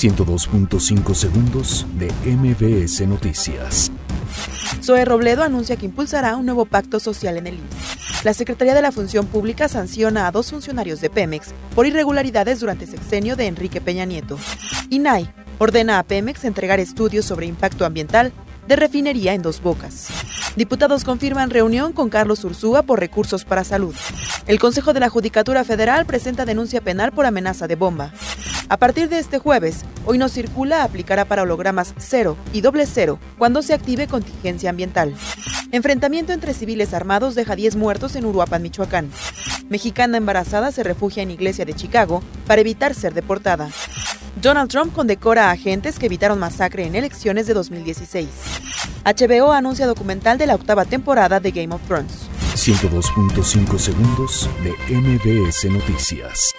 102.5 segundos de MBS Noticias. Zoe Robledo anuncia que impulsará un nuevo pacto social en el IMSS. La Secretaría de la Función Pública sanciona a dos funcionarios de Pemex por irregularidades durante el sexenio de Enrique Peña Nieto. INAI ordena a Pemex entregar estudios sobre impacto ambiental de refinería en Dos Bocas. Diputados confirman reunión con Carlos Ursúa por recursos para salud. El Consejo de la Judicatura Federal presenta denuncia penal por amenaza de bomba. A partir de este jueves, hoy no circula aplicará para hologramas cero y doble cero cuando se active contingencia ambiental. Enfrentamiento entre civiles armados deja 10 muertos en Uruapan, Michoacán. Mexicana embarazada se refugia en iglesia de Chicago para evitar ser deportada. Donald Trump condecora a agentes que evitaron masacre en elecciones de 2016. HBO anuncia documental de la octava temporada de Game of Thrones. 102.5 segundos de MBS Noticias.